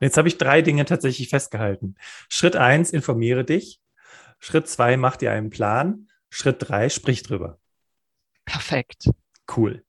Jetzt habe ich drei Dinge tatsächlich festgehalten. Schritt eins, informiere dich. Schritt zwei, mach dir einen Plan. Schritt drei, sprich drüber. Perfekt. Cool.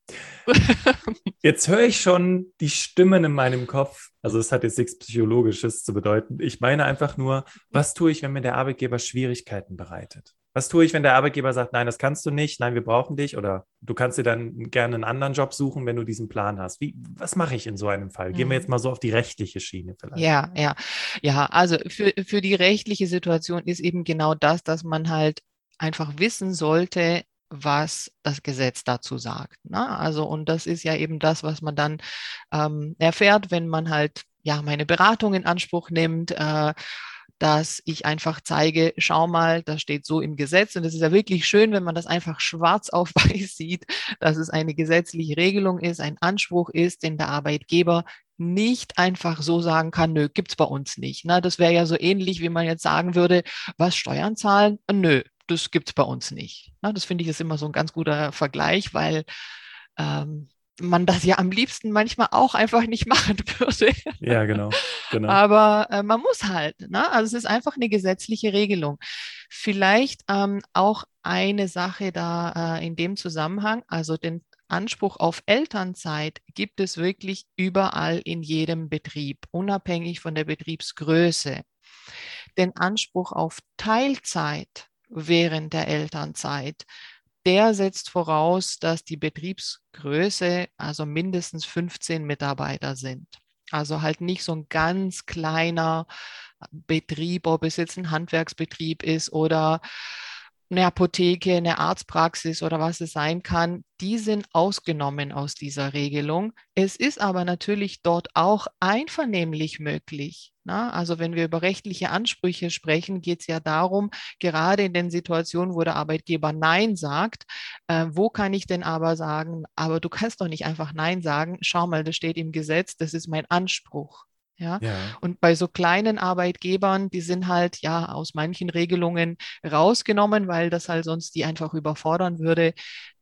Jetzt höre ich schon die Stimmen in meinem Kopf. Also es hat jetzt nichts Psychologisches zu bedeuten. Ich meine einfach nur, was tue ich, wenn mir der Arbeitgeber Schwierigkeiten bereitet? Was tue ich, wenn der Arbeitgeber sagt, nein, das kannst du nicht, nein, wir brauchen dich oder du kannst dir dann gerne einen anderen Job suchen, wenn du diesen Plan hast? Wie, was mache ich in so einem Fall? Gehen wir jetzt mhm. mal so auf die rechtliche Schiene vielleicht. Ja, ja, ja. Also für, für die rechtliche Situation ist eben genau das, dass man halt einfach wissen sollte, was das Gesetz dazu sagt. Ne? Also, und das ist ja eben das, was man dann ähm, erfährt, wenn man halt ja meine Beratung in Anspruch nimmt. Äh, dass ich einfach zeige, schau mal, das steht so im Gesetz. Und es ist ja wirklich schön, wenn man das einfach schwarz auf weiß sieht, dass es eine gesetzliche Regelung ist, ein Anspruch ist, den der Arbeitgeber nicht einfach so sagen kann, nö, gibt's bei uns nicht. Na, das wäre ja so ähnlich, wie man jetzt sagen würde, was Steuern zahlen? Nö, das gibt's bei uns nicht. Na, das finde ich ist immer so ein ganz guter Vergleich, weil ähm, man das ja am liebsten manchmal auch einfach nicht machen würde. Ja, genau. genau. Aber äh, man muss halt. Ne? Also es ist einfach eine gesetzliche Regelung. Vielleicht ähm, auch eine Sache da äh, in dem Zusammenhang, also den Anspruch auf Elternzeit gibt es wirklich überall in jedem Betrieb, unabhängig von der Betriebsgröße. Den Anspruch auf Teilzeit während der Elternzeit der setzt voraus, dass die Betriebsgröße also mindestens 15 Mitarbeiter sind. Also halt nicht so ein ganz kleiner Betrieb, ob es jetzt ein Handwerksbetrieb ist oder eine Apotheke, eine Arztpraxis oder was es sein kann, die sind ausgenommen aus dieser Regelung. Es ist aber natürlich dort auch einvernehmlich möglich. Na? Also wenn wir über rechtliche Ansprüche sprechen, geht es ja darum, gerade in den Situationen, wo der Arbeitgeber Nein sagt, äh, wo kann ich denn aber sagen, aber du kannst doch nicht einfach Nein sagen, schau mal, das steht im Gesetz, das ist mein Anspruch. Ja? ja? Und bei so kleinen Arbeitgebern, die sind halt ja aus manchen Regelungen rausgenommen, weil das halt sonst die einfach überfordern würde.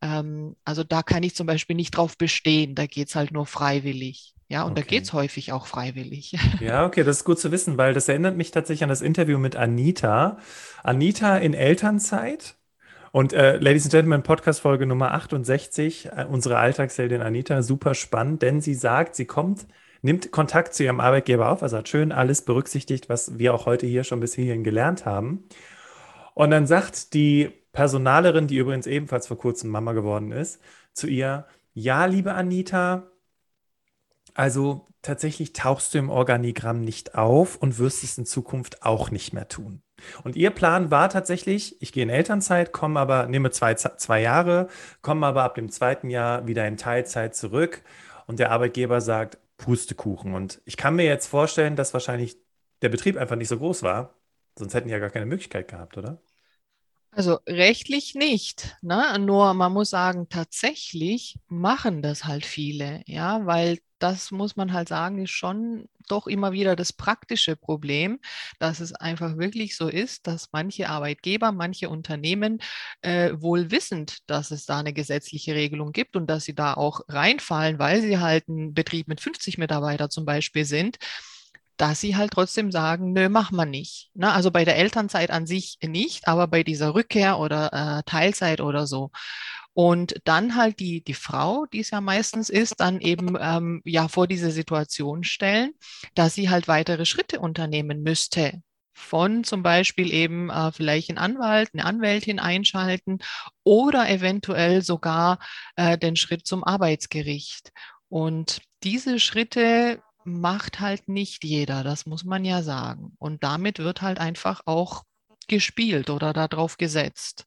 Ähm, also da kann ich zum Beispiel nicht drauf bestehen. Da geht es halt nur freiwillig. Ja, und okay. da geht es häufig auch freiwillig. Ja, okay, das ist gut zu wissen, weil das erinnert mich tatsächlich an das Interview mit Anita. Anita in Elternzeit. Und äh, Ladies and Gentlemen, Podcast-Folge Nummer 68, äh, unsere Alltagsheldin Anita, super spannend, denn sie sagt, sie kommt nimmt Kontakt zu ihrem Arbeitgeber auf, also hat schön alles berücksichtigt, was wir auch heute hier schon bis hierhin gelernt haben. Und dann sagt die Personalerin, die übrigens ebenfalls vor kurzem Mama geworden ist, zu ihr, ja, liebe Anita, also tatsächlich tauchst du im Organigramm nicht auf und wirst es in Zukunft auch nicht mehr tun. Und ihr Plan war tatsächlich, ich gehe in Elternzeit, komme aber, nehme zwei, zwei Jahre, komme aber ab dem zweiten Jahr wieder in Teilzeit zurück. Und der Arbeitgeber sagt, Pustekuchen. Und ich kann mir jetzt vorstellen, dass wahrscheinlich der Betrieb einfach nicht so groß war. Sonst hätten die ja gar keine Möglichkeit gehabt, oder? Also rechtlich nicht, ne? Nur man muss sagen, tatsächlich machen das halt viele, ja, weil das muss man halt sagen, ist schon doch immer wieder das praktische Problem, dass es einfach wirklich so ist, dass manche Arbeitgeber, manche Unternehmen äh, wohl wissend, dass es da eine gesetzliche Regelung gibt und dass sie da auch reinfallen, weil sie halt ein Betrieb mit 50 Mitarbeitern zum Beispiel sind, dass sie halt trotzdem sagen, nö, mach mal nicht. Ne? Also bei der Elternzeit an sich nicht, aber bei dieser Rückkehr oder äh, Teilzeit oder so. Und dann halt die, die Frau, die es ja meistens ist, dann eben ähm, ja vor diese Situation stellen, dass sie halt weitere Schritte unternehmen müsste. Von zum Beispiel eben äh, vielleicht einen Anwalt, eine Anwältin einschalten oder eventuell sogar äh, den Schritt zum Arbeitsgericht. Und diese Schritte macht halt nicht jeder, das muss man ja sagen. Und damit wird halt einfach auch gespielt oder darauf gesetzt.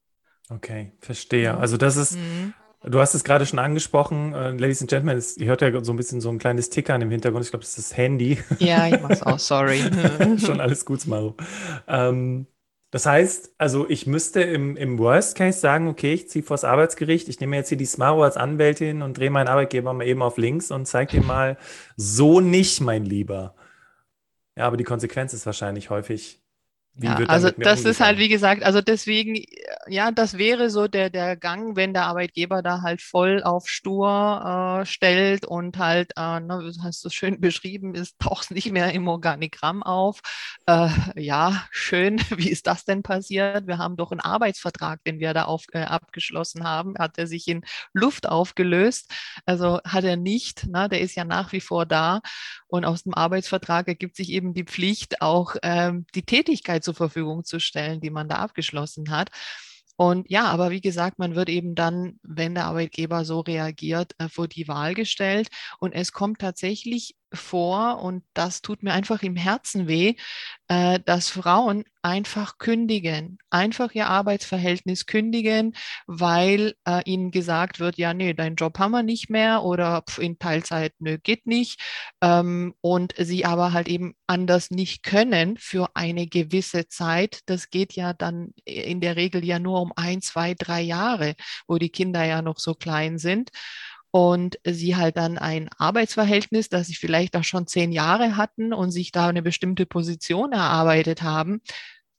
Okay, verstehe. Also das ist, mhm. du hast es gerade schon angesprochen, äh, Ladies and Gentlemen, es, ihr hört ja so ein bisschen so ein kleines Tickern im Hintergrund. Ich glaube, das ist das Handy. Ja, ich mach's auch, sorry. schon alles gut, Maro. Ähm, das heißt, also ich müsste im, im Worst Case sagen, okay, ich ziehe vors Arbeitsgericht, ich nehme jetzt hier die Smaro als Anwältin und drehe meinen Arbeitgeber mal eben auf links und zeige dir mal, so nicht, mein Lieber. Ja, aber die Konsequenz ist wahrscheinlich häufig, wie ja, also das ist halt, wie gesagt, also deswegen ja, das wäre so der, der Gang, wenn der Arbeitgeber da halt voll auf stur äh, stellt und halt, äh, ne, hast du schön beschrieben, ist taucht nicht mehr im Organigramm auf. Äh, ja, schön. Wie ist das denn passiert? Wir haben doch einen Arbeitsvertrag, den wir da auf, äh, abgeschlossen haben. Hat er sich in Luft aufgelöst? Also hat er nicht. Ne? Der ist ja nach wie vor da. Und aus dem Arbeitsvertrag ergibt sich eben die Pflicht, auch ähm, die Tätigkeit zur Verfügung zu stellen, die man da abgeschlossen hat. Und ja, aber wie gesagt, man wird eben dann, wenn der Arbeitgeber so reagiert, äh, vor die Wahl gestellt. Und es kommt tatsächlich vor, und das tut mir einfach im Herzen weh, äh, dass Frauen einfach kündigen, einfach ihr Arbeitsverhältnis kündigen, weil äh, ihnen gesagt wird, ja, nee, deinen Job haben wir nicht mehr oder in Teilzeit, nö, geht nicht. Ähm, und sie aber halt eben anders nicht können für eine gewisse Zeit. Das geht ja dann in der Regel ja nur um ein, zwei, drei Jahre, wo die Kinder ja noch so klein sind und sie halt dann ein Arbeitsverhältnis, das sie vielleicht auch schon zehn Jahre hatten und sich da eine bestimmte Position erarbeitet haben,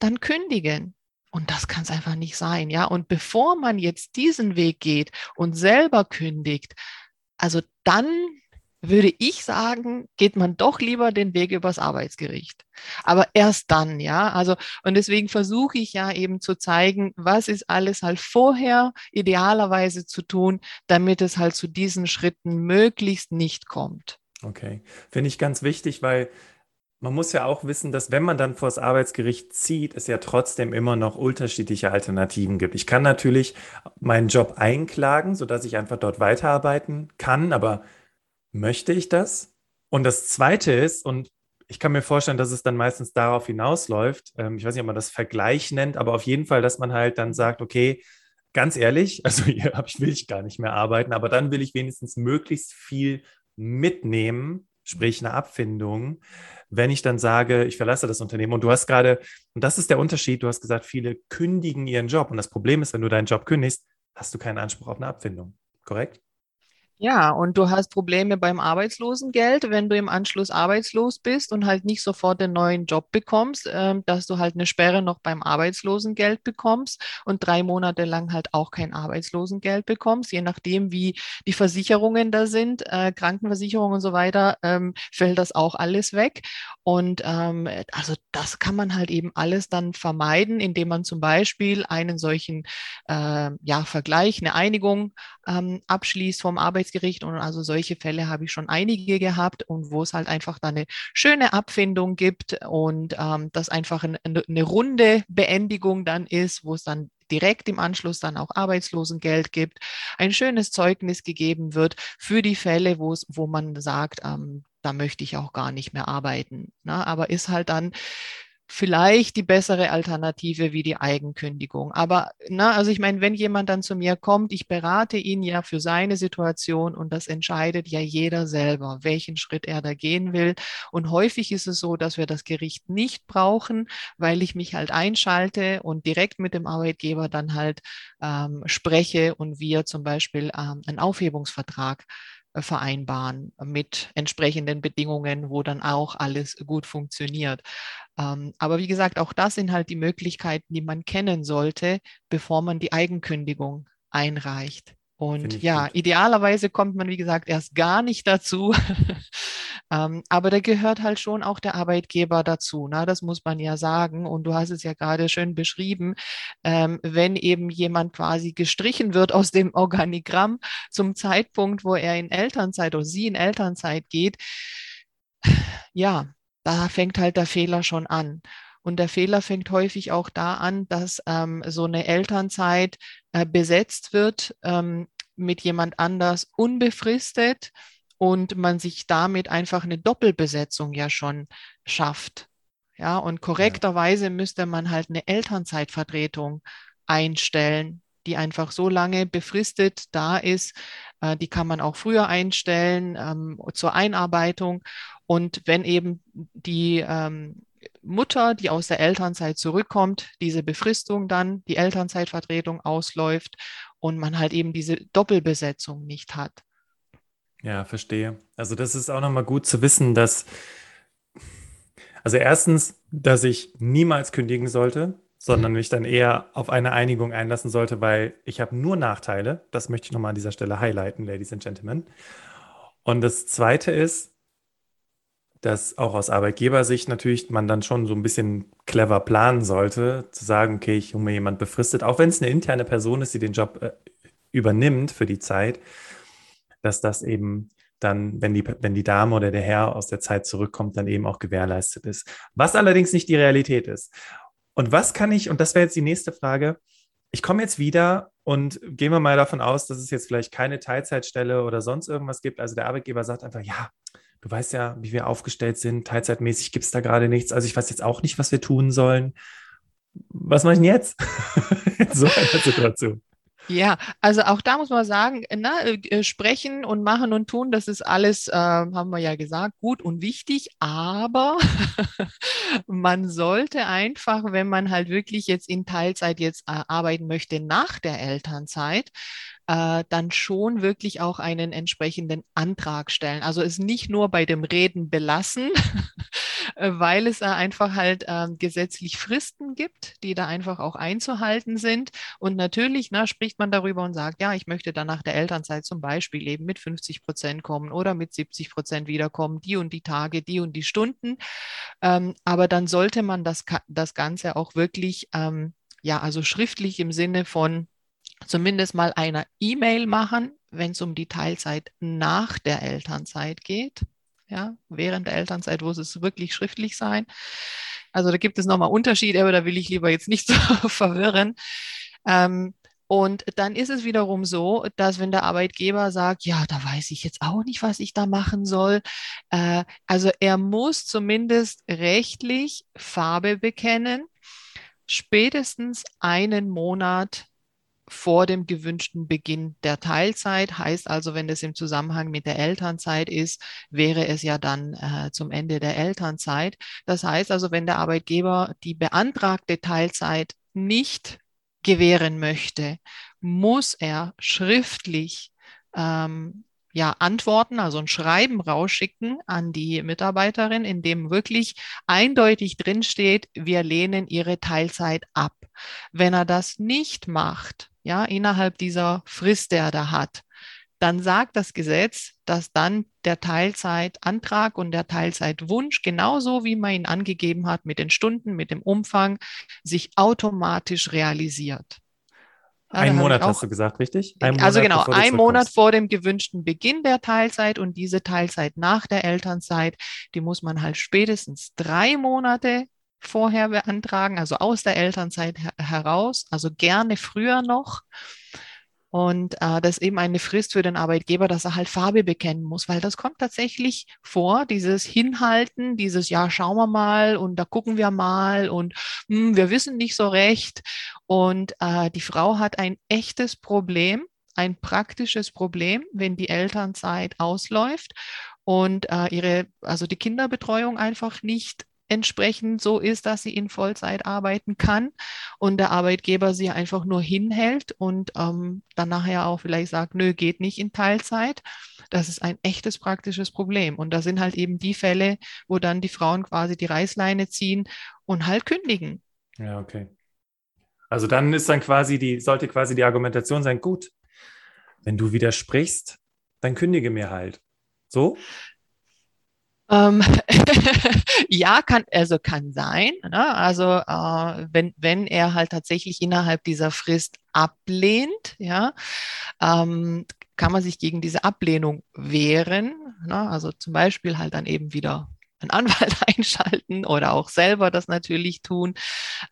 dann kündigen. Und das kann es einfach nicht sein, ja. Und bevor man jetzt diesen Weg geht und selber kündigt, also dann würde ich sagen, geht man doch lieber den Weg übers Arbeitsgericht. Aber erst dann, ja. Also, und deswegen versuche ich ja eben zu zeigen, was ist alles halt vorher idealerweise zu tun, damit es halt zu diesen Schritten möglichst nicht kommt. Okay. Finde ich ganz wichtig, weil man muss ja auch wissen, dass wenn man dann vor das Arbeitsgericht zieht, es ja trotzdem immer noch unterschiedliche Alternativen gibt. Ich kann natürlich meinen Job einklagen, sodass ich einfach dort weiterarbeiten kann, aber möchte ich das? Und das Zweite ist, und ich kann mir vorstellen, dass es dann meistens darauf hinausläuft, ähm, ich weiß nicht, ob man das Vergleich nennt, aber auf jeden Fall, dass man halt dann sagt, okay, ganz ehrlich, also hier will ich gar nicht mehr arbeiten, aber dann will ich wenigstens möglichst viel mitnehmen, sprich eine Abfindung, wenn ich dann sage, ich verlasse das Unternehmen. Und du hast gerade, und das ist der Unterschied, du hast gesagt, viele kündigen ihren Job. Und das Problem ist, wenn du deinen Job kündigst, hast du keinen Anspruch auf eine Abfindung. Korrekt? Ja, und du hast Probleme beim Arbeitslosengeld, wenn du im Anschluss arbeitslos bist und halt nicht sofort den neuen Job bekommst, äh, dass du halt eine Sperre noch beim Arbeitslosengeld bekommst und drei Monate lang halt auch kein Arbeitslosengeld bekommst, je nachdem, wie die Versicherungen da sind, äh, Krankenversicherung und so weiter, ähm, fällt das auch alles weg. Und ähm, also das kann man halt eben alles dann vermeiden, indem man zum Beispiel einen solchen äh, ja, Vergleich, eine Einigung ähm, abschließt vom Arbeitslosengeld Arbeitsgericht. Und also solche Fälle habe ich schon einige gehabt und wo es halt einfach dann eine schöne Abfindung gibt und ähm, das einfach eine, eine runde Beendigung dann ist, wo es dann direkt im Anschluss dann auch Arbeitslosengeld gibt, ein schönes Zeugnis gegeben wird für die Fälle, wo es, wo man sagt, ähm, da möchte ich auch gar nicht mehr arbeiten. Ne? Aber ist halt dann vielleicht die bessere Alternative wie die Eigenkündigung. Aber na, also ich meine, wenn jemand dann zu mir kommt, ich berate ihn ja für seine Situation und das entscheidet ja jeder selber, welchen Schritt er da gehen will. Und häufig ist es so, dass wir das Gericht nicht brauchen, weil ich mich halt einschalte und direkt mit dem Arbeitgeber dann halt ähm, spreche und wir zum Beispiel ähm, einen Aufhebungsvertrag vereinbaren mit entsprechenden Bedingungen, wo dann auch alles gut funktioniert. Ähm, aber wie gesagt, auch das sind halt die Möglichkeiten, die man kennen sollte, bevor man die Eigenkündigung einreicht. Und ja, gut. idealerweise kommt man, wie gesagt, erst gar nicht dazu. ähm, aber da gehört halt schon auch der Arbeitgeber dazu. Na, ne? das muss man ja sagen. Und du hast es ja gerade schön beschrieben. Ähm, wenn eben jemand quasi gestrichen wird aus dem Organigramm zum Zeitpunkt, wo er in Elternzeit oder sie in Elternzeit geht, ja, da fängt halt der Fehler schon an. Und der Fehler fängt häufig auch da an, dass ähm, so eine Elternzeit äh, besetzt wird ähm, mit jemand anders unbefristet und man sich damit einfach eine Doppelbesetzung ja schon schafft. Ja, und korrekterweise müsste man halt eine Elternzeitvertretung einstellen, die einfach so lange befristet da ist. Äh, die kann man auch früher einstellen ähm, zur Einarbeitung. Und wenn eben die ähm, Mutter, die aus der Elternzeit zurückkommt, diese Befristung dann, die Elternzeitvertretung ausläuft und man halt eben diese Doppelbesetzung nicht hat. Ja, verstehe. Also das ist auch nochmal gut zu wissen, dass, also erstens, dass ich niemals kündigen sollte, sondern mich dann eher auf eine Einigung einlassen sollte, weil ich habe nur Nachteile. Das möchte ich nochmal an dieser Stelle highlighten, Ladies and Gentlemen. Und das Zweite ist, dass auch aus Arbeitgebersicht natürlich man dann schon so ein bisschen clever planen sollte, zu sagen, okay, ich hole mir jemand befristet, auch wenn es eine interne Person ist, die den Job äh, übernimmt für die Zeit, dass das eben dann, wenn die, wenn die Dame oder der Herr aus der Zeit zurückkommt, dann eben auch gewährleistet ist. Was allerdings nicht die Realität ist. Und was kann ich, und das wäre jetzt die nächste Frage, ich komme jetzt wieder und gehen wir mal davon aus, dass es jetzt vielleicht keine Teilzeitstelle oder sonst irgendwas gibt. Also der Arbeitgeber sagt einfach, ja, du weißt ja, wie wir aufgestellt sind, teilzeitmäßig gibt es da gerade nichts. Also ich weiß jetzt auch nicht, was wir tun sollen. Was mache ich denn jetzt so einer Situation? Ja, also auch da muss man sagen, na, äh, sprechen und machen und tun, das ist alles, äh, haben wir ja gesagt, gut und wichtig, aber man sollte einfach, wenn man halt wirklich jetzt in Teilzeit jetzt äh, arbeiten möchte nach der Elternzeit, äh, dann schon wirklich auch einen entsprechenden Antrag stellen. Also es nicht nur bei dem Reden belassen, äh, weil es einfach halt äh, gesetzlich Fristen gibt, die da einfach auch einzuhalten sind. Und natürlich na, spricht man darüber und sagt, ja, ich möchte dann nach der Elternzeit zum Beispiel eben mit 50 Prozent kommen oder mit 70 Prozent wiederkommen, die und die Tage, die und die Stunden. Ähm, aber dann sollte man das, das Ganze auch wirklich, ähm, ja, also schriftlich im Sinne von zumindest mal einer E-Mail machen, wenn es um die Teilzeit nach der Elternzeit geht. Ja, während der Elternzeit muss es wirklich schriftlich sein. Also da gibt es nochmal Unterschiede, aber da will ich lieber jetzt nicht so verwirren. Ähm, und dann ist es wiederum so, dass wenn der Arbeitgeber sagt, ja, da weiß ich jetzt auch nicht, was ich da machen soll. Äh, also er muss zumindest rechtlich Farbe bekennen, spätestens einen Monat vor dem gewünschten Beginn der Teilzeit. Heißt also, wenn das im Zusammenhang mit der Elternzeit ist, wäre es ja dann äh, zum Ende der Elternzeit. Das heißt also, wenn der Arbeitgeber die beantragte Teilzeit nicht gewähren möchte, muss er schriftlich ähm, ja, Antworten, also ein Schreiben rausschicken an die Mitarbeiterin, in dem wirklich eindeutig drinsteht, wir lehnen ihre Teilzeit ab. Wenn er das nicht macht, ja, innerhalb dieser Frist, der er da hat, dann sagt das Gesetz, dass dann der Teilzeitantrag und der Teilzeitwunsch, genauso wie man ihn angegeben hat mit den Stunden, mit dem Umfang, sich automatisch realisiert. Ja, ein Monat hast du gesagt, richtig? Ein also Monat, genau, ein Monat vor dem gewünschten Beginn der Teilzeit und diese Teilzeit nach der Elternzeit, die muss man halt spätestens drei Monate vorher beantragen, also aus der Elternzeit her heraus, also gerne früher noch. Und äh, das ist eben eine Frist für den Arbeitgeber, dass er halt Farbe bekennen muss, weil das kommt tatsächlich vor, dieses Hinhalten, dieses Ja, schauen wir mal und da gucken wir mal und hm, wir wissen nicht so recht. Und äh, die Frau hat ein echtes Problem, ein praktisches Problem, wenn die Elternzeit ausläuft und äh, ihre, also die Kinderbetreuung einfach nicht entsprechend so ist, dass sie in Vollzeit arbeiten kann und der Arbeitgeber sie einfach nur hinhält und ähm, dann nachher auch vielleicht sagt, nö, geht nicht in Teilzeit. Das ist ein echtes praktisches Problem. Und da sind halt eben die Fälle, wo dann die Frauen quasi die Reißleine ziehen und halt kündigen. Ja, okay. Also dann ist dann quasi die, sollte quasi die Argumentation sein, gut, wenn du widersprichst, dann kündige mir halt. So? Ähm, ja, kann, also kann sein. Ne? Also äh, wenn, wenn er halt tatsächlich innerhalb dieser Frist ablehnt, ja, ähm, kann man sich gegen diese Ablehnung wehren. Ne? Also zum Beispiel halt dann eben wieder einen Anwalt einschalten oder auch selber das natürlich tun.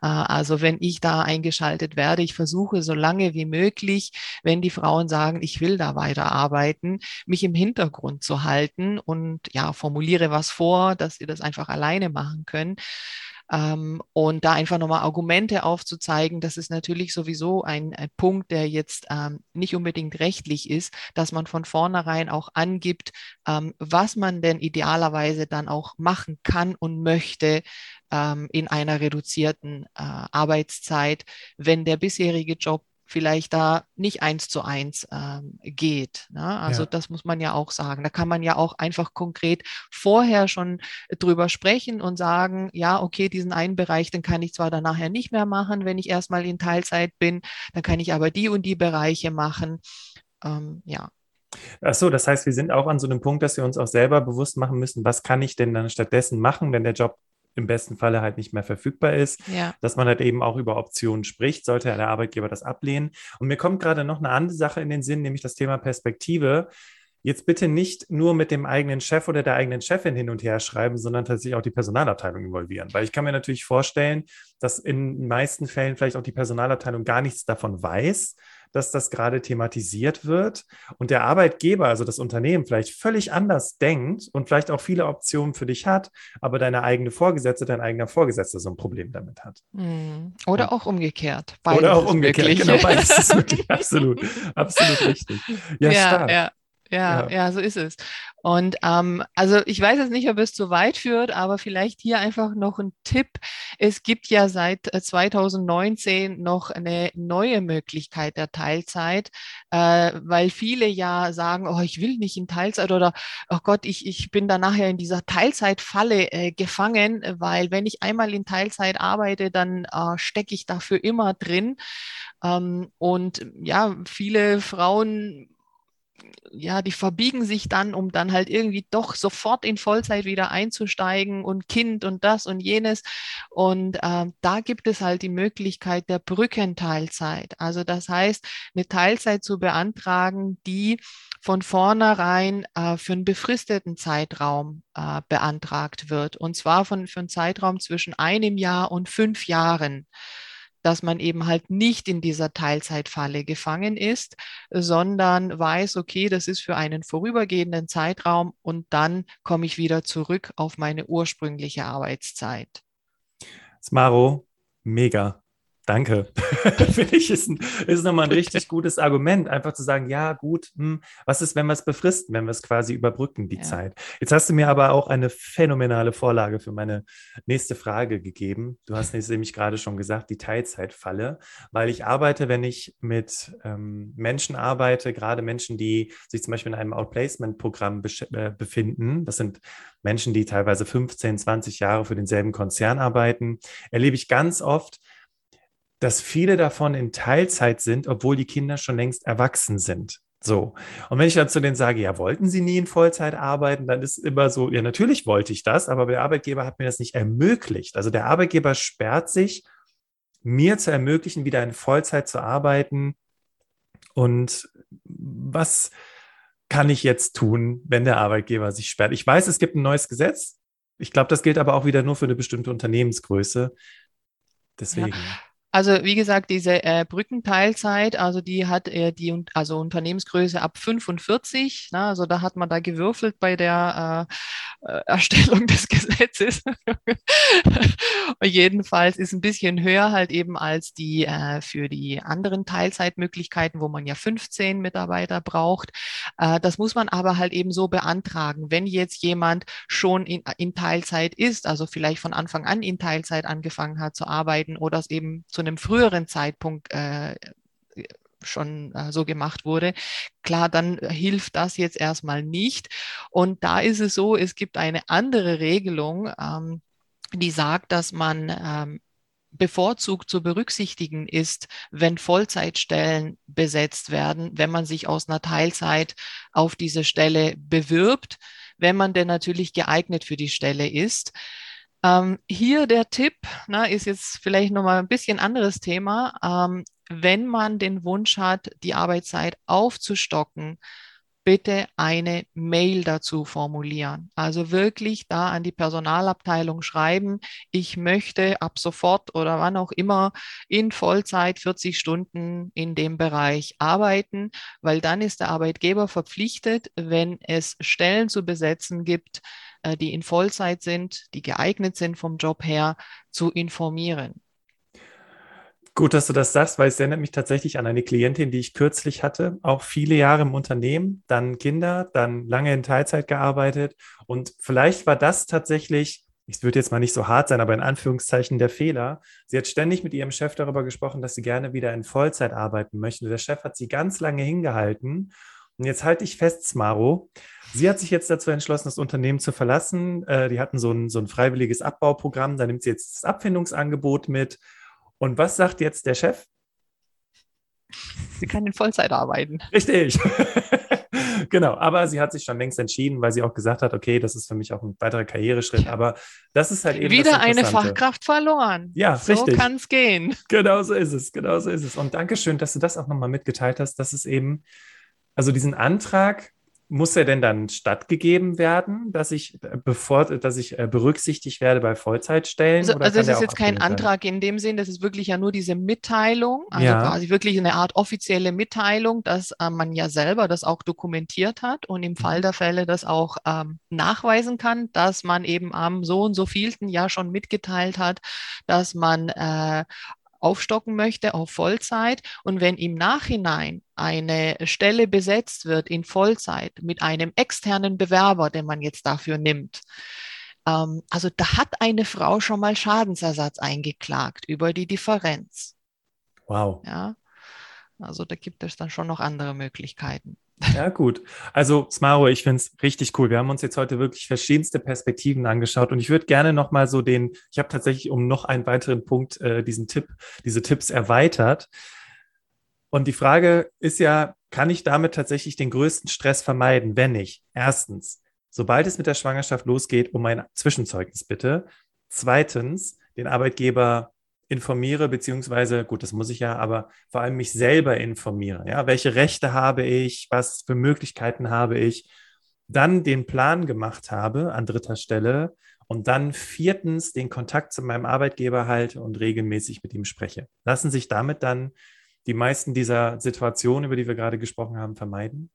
Äh, also wenn ich da eingeschaltet werde, ich versuche so lange wie möglich, wenn die Frauen sagen, ich will da weiterarbeiten, mich im Hintergrund zu halten und ja, formuliere was vor, dass sie das einfach alleine machen können. Ähm, und da einfach nochmal Argumente aufzuzeigen, das ist natürlich sowieso ein, ein Punkt, der jetzt ähm, nicht unbedingt rechtlich ist, dass man von vornherein auch angibt, ähm, was man denn idealerweise dann auch machen kann und möchte ähm, in einer reduzierten äh, Arbeitszeit, wenn der bisherige Job vielleicht da nicht eins zu eins ähm, geht. Ne? Also ja. das muss man ja auch sagen. Da kann man ja auch einfach konkret vorher schon drüber sprechen und sagen, ja, okay, diesen einen Bereich, den kann ich zwar dann nachher nicht mehr machen, wenn ich erstmal in Teilzeit bin, dann kann ich aber die und die Bereiche machen. Ähm, ja. Ach so, das heißt, wir sind auch an so einem Punkt, dass wir uns auch selber bewusst machen müssen, was kann ich denn dann stattdessen machen, wenn der Job im besten Falle halt nicht mehr verfügbar ist, ja. dass man halt eben auch über Optionen spricht, sollte der Arbeitgeber das ablehnen. Und mir kommt gerade noch eine andere Sache in den Sinn, nämlich das Thema Perspektive. Jetzt bitte nicht nur mit dem eigenen Chef oder der eigenen Chefin hin und her schreiben, sondern tatsächlich auch die Personalabteilung involvieren. Weil ich kann mir natürlich vorstellen, dass in den meisten Fällen vielleicht auch die Personalabteilung gar nichts davon weiß, dass das gerade thematisiert wird und der Arbeitgeber, also das Unternehmen, vielleicht völlig anders denkt und vielleicht auch viele Optionen für dich hat, aber deine eigene Vorgesetzte, dein eigener Vorgesetzter so ein Problem damit hat. Hm. Oder ja. auch umgekehrt. Beides Oder auch umgekehrt, möglich. genau, beides ist wirklich absolut, absolut richtig. Ja, ja stark. Ja. Ja, ja, ja, so ist es. Und ähm, also ich weiß jetzt nicht, ob es zu weit führt, aber vielleicht hier einfach noch ein Tipp. Es gibt ja seit 2019 äh, noch eine neue Möglichkeit der Teilzeit, äh, weil viele ja sagen, oh, ich will nicht in Teilzeit oder oh Gott, ich, ich bin da nachher in dieser Teilzeitfalle äh, gefangen, weil wenn ich einmal in Teilzeit arbeite, dann äh, stecke ich dafür immer drin. Ähm, und ja, viele Frauen ja, die verbiegen sich dann, um dann halt irgendwie doch sofort in Vollzeit wieder einzusteigen und Kind und das und jenes. Und äh, da gibt es halt die Möglichkeit der Brückenteilzeit. Also das heißt, eine Teilzeit zu beantragen, die von vornherein äh, für einen befristeten Zeitraum äh, beantragt wird. Und zwar von, für einen Zeitraum zwischen einem Jahr und fünf Jahren dass man eben halt nicht in dieser Teilzeitfalle gefangen ist, sondern weiß, okay, das ist für einen vorübergehenden Zeitraum und dann komme ich wieder zurück auf meine ursprüngliche Arbeitszeit. Smaro, mega. Danke. Finde ich, ist, ein, ist nochmal ein richtig gutes Argument, einfach zu sagen, ja, gut, hm, was ist, wenn wir es befristen, wenn wir es quasi überbrücken, die ja. Zeit. Jetzt hast du mir aber auch eine phänomenale Vorlage für meine nächste Frage gegeben. Du hast nämlich gerade schon gesagt, die Teilzeitfalle, weil ich arbeite, wenn ich mit ähm, Menschen arbeite, gerade Menschen, die sich zum Beispiel in einem Outplacement-Programm äh, befinden, das sind Menschen, die teilweise 15, 20 Jahre für denselben Konzern arbeiten, erlebe ich ganz oft, dass viele davon in Teilzeit sind, obwohl die Kinder schon längst erwachsen sind. So. Und wenn ich dann zu denen sage, ja, wollten Sie nie in Vollzeit arbeiten, dann ist immer so, ja, natürlich wollte ich das, aber der Arbeitgeber hat mir das nicht ermöglicht. Also der Arbeitgeber sperrt sich, mir zu ermöglichen, wieder in Vollzeit zu arbeiten. Und was kann ich jetzt tun, wenn der Arbeitgeber sich sperrt? Ich weiß, es gibt ein neues Gesetz. Ich glaube, das gilt aber auch wieder nur für eine bestimmte Unternehmensgröße. Deswegen. Ja. Also wie gesagt, diese äh, Brückenteilzeit, also die hat äh, die also Unternehmensgröße ab 45. Na, also da hat man da gewürfelt bei der äh, äh Erstellung des Gesetzes. Jedenfalls ist ein bisschen höher halt eben als die äh, für die anderen Teilzeitmöglichkeiten, wo man ja 15 Mitarbeiter braucht. Äh, das muss man aber halt eben so beantragen. Wenn jetzt jemand schon in, in Teilzeit ist, also vielleicht von Anfang an in Teilzeit angefangen hat zu arbeiten oder es eben zu einem früheren Zeitpunkt äh, schon äh, so gemacht wurde. Klar, dann hilft das jetzt erstmal nicht. Und da ist es so, es gibt eine andere Regelung, ähm, die sagt, dass man ähm, bevorzugt zu berücksichtigen ist, wenn Vollzeitstellen besetzt werden, wenn man sich aus einer Teilzeit auf diese Stelle bewirbt, wenn man denn natürlich geeignet für die Stelle ist. Ähm, hier der Tipp, na, ist jetzt vielleicht nochmal ein bisschen anderes Thema. Ähm, wenn man den Wunsch hat, die Arbeitszeit aufzustocken, bitte eine Mail dazu formulieren. Also wirklich da an die Personalabteilung schreiben, ich möchte ab sofort oder wann auch immer in Vollzeit 40 Stunden in dem Bereich arbeiten, weil dann ist der Arbeitgeber verpflichtet, wenn es Stellen zu besetzen gibt, äh, die in Vollzeit sind, die geeignet sind vom Job her, zu informieren. Gut, dass du das sagst, weil es erinnert mich tatsächlich an eine Klientin, die ich kürzlich hatte, auch viele Jahre im Unternehmen, dann Kinder, dann lange in Teilzeit gearbeitet. Und vielleicht war das tatsächlich ich würde jetzt mal nicht so hart sein, aber in Anführungszeichen der Fehler. Sie hat ständig mit ihrem Chef darüber gesprochen, dass sie gerne wieder in Vollzeit arbeiten möchte. Der Chef hat sie ganz lange hingehalten. Und jetzt halte ich fest, Smaro. Sie hat sich jetzt dazu entschlossen, das Unternehmen zu verlassen. Äh, die hatten so ein, so ein freiwilliges Abbauprogramm. Da nimmt sie jetzt das Abfindungsangebot mit. Und was sagt jetzt der Chef? Sie kann in Vollzeit arbeiten. Richtig. genau, aber sie hat sich schon längst entschieden, weil sie auch gesagt hat, okay, das ist für mich auch ein weiterer Karriereschritt. Aber das ist halt eben. Wieder eine Fachkraft verloren. Ja, so richtig. So kann es gehen. Genau so ist es. Genau so ist es. Und Dankeschön, dass du das auch nochmal mitgeteilt hast, dass es eben, also diesen Antrag muss er denn dann stattgegeben werden, dass ich äh, bevor, dass ich äh, berücksichtigt werde bei Vollzeitstellen? Also, also es ist jetzt kein Antrag in dem Sinn, das ist wirklich ja nur diese Mitteilung, also Ja. quasi wirklich eine Art offizielle Mitteilung, dass äh, man ja selber das auch dokumentiert hat und im Fall der Fälle das auch ähm, nachweisen kann, dass man eben am so und so vielten Jahr schon mitgeteilt hat, dass man äh, aufstocken möchte auf Vollzeit. Und wenn im Nachhinein eine Stelle besetzt wird in Vollzeit mit einem externen Bewerber, den man jetzt dafür nimmt, ähm, also da hat eine Frau schon mal Schadensersatz eingeklagt über die Differenz. Wow. Ja, also da gibt es dann schon noch andere Möglichkeiten. Ja, gut. Also, Smaro, ich finde es richtig cool. Wir haben uns jetzt heute wirklich verschiedenste Perspektiven angeschaut und ich würde gerne nochmal so den, ich habe tatsächlich um noch einen weiteren Punkt äh, diesen Tipp, diese Tipps erweitert. Und die Frage ist ja, kann ich damit tatsächlich den größten Stress vermeiden, wenn ich erstens, sobald es mit der Schwangerschaft losgeht, um ein Zwischenzeugnis bitte, zweitens, den Arbeitgeber informiere, beziehungsweise, gut, das muss ich ja, aber vor allem mich selber informiere. Ja, welche Rechte habe ich? Was für Möglichkeiten habe ich? Dann den Plan gemacht habe an dritter Stelle und dann viertens den Kontakt zu meinem Arbeitgeber halte und regelmäßig mit ihm spreche. Lassen sich damit dann die meisten dieser Situationen, über die wir gerade gesprochen haben, vermeiden?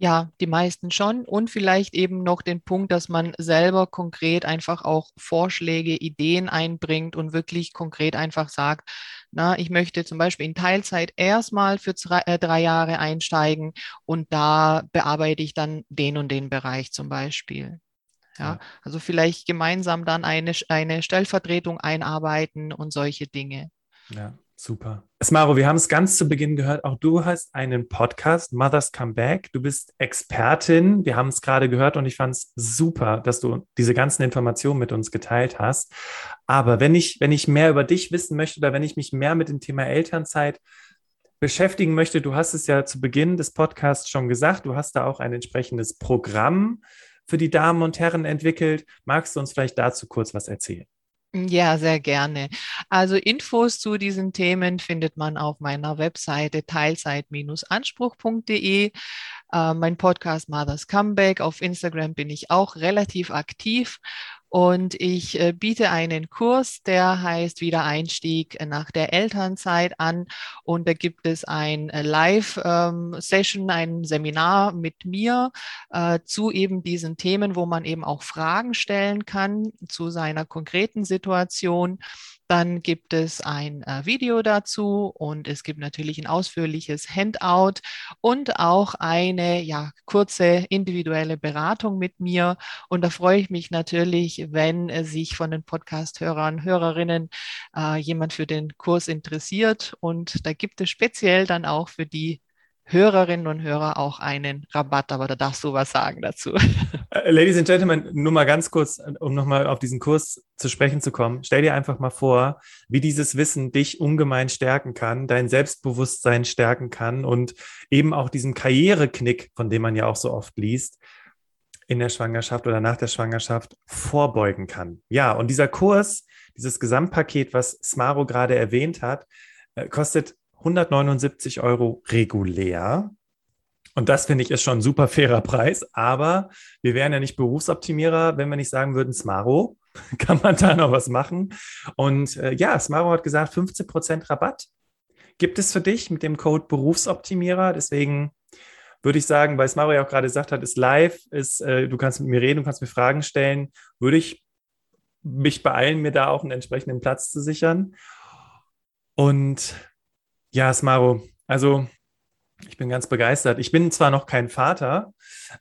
Ja, die meisten schon. Und vielleicht eben noch den Punkt, dass man selber konkret einfach auch Vorschläge, Ideen einbringt und wirklich konkret einfach sagt, na, ich möchte zum Beispiel in Teilzeit erstmal für zwei, äh, drei Jahre einsteigen und da bearbeite ich dann den und den Bereich zum Beispiel. Ja, Ja. also vielleicht gemeinsam dann eine, eine Stellvertretung einarbeiten und solche Dinge. Ja, super. Smaro, wir haben es ganz zu Beginn gehört. Auch du hast einen Podcast, Mothers Come Back. Du bist Expertin. Wir haben es gerade gehört und ich fand es super, dass du diese ganzen Informationen mit uns geteilt hast. Aber wenn ich, wenn ich mehr über dich wissen möchte oder wenn ich mich mehr mit dem Thema Elternzeit beschäftigen möchte, du hast es ja zu Beginn des Podcasts schon gesagt, du hast da auch ein entsprechendes Programm für die Damen und Herren entwickelt. Magst du uns vielleicht dazu kurz was erzählen? Ja, sehr gerne. Also Infos zu diesen Themen findet man auf meiner Webseite teilzeit-anspruch.de. Äh, mein Podcast Mothers Comeback. Auf Instagram bin ich auch relativ aktiv. Und ich äh, biete einen Kurs, der heißt Wiedereinstieg nach der Elternzeit an. Und da gibt es ein äh, Live-Session, ein Seminar mit mir äh, zu eben diesen Themen, wo man eben auch Fragen stellen kann zu seiner konkreten Situation. Dann gibt es ein Video dazu und es gibt natürlich ein ausführliches Handout und auch eine ja, kurze individuelle Beratung mit mir. Und da freue ich mich natürlich, wenn äh, sich von den Podcast-Hörern, Hörerinnen äh, jemand für den Kurs interessiert. Und da gibt es speziell dann auch für die Hörerinnen und Hörer auch einen Rabatt, aber da darfst du was sagen dazu. Äh, Ladies and Gentlemen, nur mal ganz kurz, um nochmal auf diesen Kurs zu sprechen zu kommen. Stell dir einfach mal vor, wie dieses Wissen dich ungemein stärken kann, dein Selbstbewusstsein stärken kann und eben auch diesem Karriereknick, von dem man ja auch so oft liest, in der Schwangerschaft oder nach der Schwangerschaft vorbeugen kann. Ja, und dieser Kurs, dieses Gesamtpaket, was Smaro gerade erwähnt hat, äh, kostet 179 Euro regulär. Und das finde ich ist schon ein super fairer Preis. Aber wir wären ja nicht Berufsoptimierer, wenn wir nicht sagen würden, Smaro, kann man da noch was machen? Und äh, ja, Smaro hat gesagt, 15% Rabatt gibt es für dich mit dem Code Berufsoptimierer. Deswegen würde ich sagen, weil Smaro ja auch gerade gesagt hat, ist live, ist, äh, du kannst mit mir reden, du kannst mir Fragen stellen, würde ich mich beeilen, mir da auch einen entsprechenden Platz zu sichern. Und ja, Smaro, also Ich bin ganz begeistert. Ich bin zwar noch kein Vater,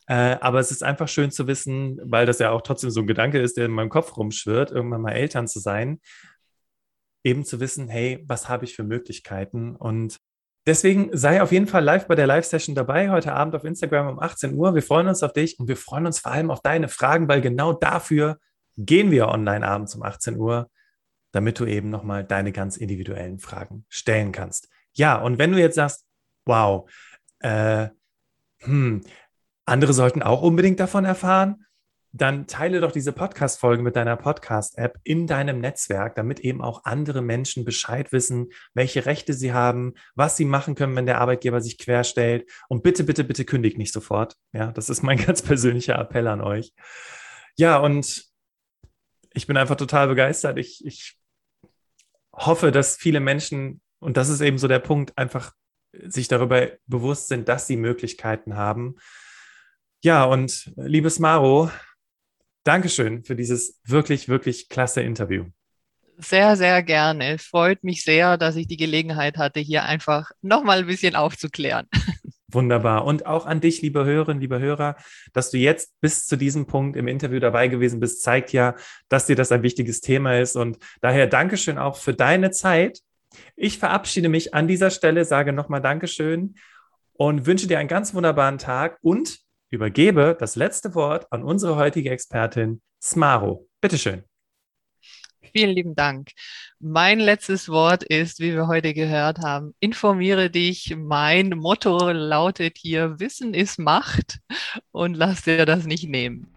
äh, aber es ist einfach schön zu wissen, weil das ja auch trotzdem so ein Gedanke ist, der in meinem Kopf rumschwirrt, irgendwann mal Eltern zu sein, eben zu wissen, hey, was habe ich für Möglichkeiten? Und deswegen sei auf jeden Fall live bei der Live-Session dabei, heute Abend auf Instagram um 18 Uhr. Wir freuen uns auf dich und wir freuen uns vor allem auf deine Fragen, weil genau dafür gehen wir online abends um 18 Uhr, damit du eben nochmal deine ganz individuellen Fragen stellen kannst. Ja, und wenn du jetzt sagst, wow, äh, hm, andere sollten auch unbedingt davon erfahren, dann teile doch diese Podcast-Folge mit deiner Podcast-App in deinem Netzwerk, damit eben auch andere Menschen Bescheid wissen, welche Rechte sie haben, was sie machen können, wenn der Arbeitgeber sich querstellt. Und bitte, bitte, bitte kündigt nicht sofort. Ja, das ist mein ganz persönlicher Appell an euch. Ja, und ich bin einfach total begeistert. Ich, ich hoffe, dass viele Menschen, und das ist eben so der Punkt, einfach sich darüber bewusst sind, dass sie Möglichkeiten haben. Ja, und liebes Maro, Dankeschön für dieses wirklich, wirklich klasse Interview. Sehr, sehr gerne. Es freut mich sehr, dass ich die Gelegenheit hatte, hier einfach nochmal ein bisschen aufzuklären. Wunderbar. Und auch an dich, liebe Hörerinnen, liebe Hörer, dass du jetzt bis zu diesem Punkt im Interview dabei gewesen bist, zeigt ja, dass dir das ein wichtiges Thema ist. Und daher Dankeschön auch für deine Zeit ich verabschiede mich an dieser Stelle, sage nochmal Dankeschön und wünsche dir einen ganz wunderbaren Tag und übergebe das letzte Wort an unsere heutige Expertin Smaro. Bitteschön. Vielen lieben Dank. Mein letztes Wort ist, wie wir heute gehört haben, informiere dich. Mein Motto lautet hier, Wissen ist Macht und lass dir das nicht nehmen.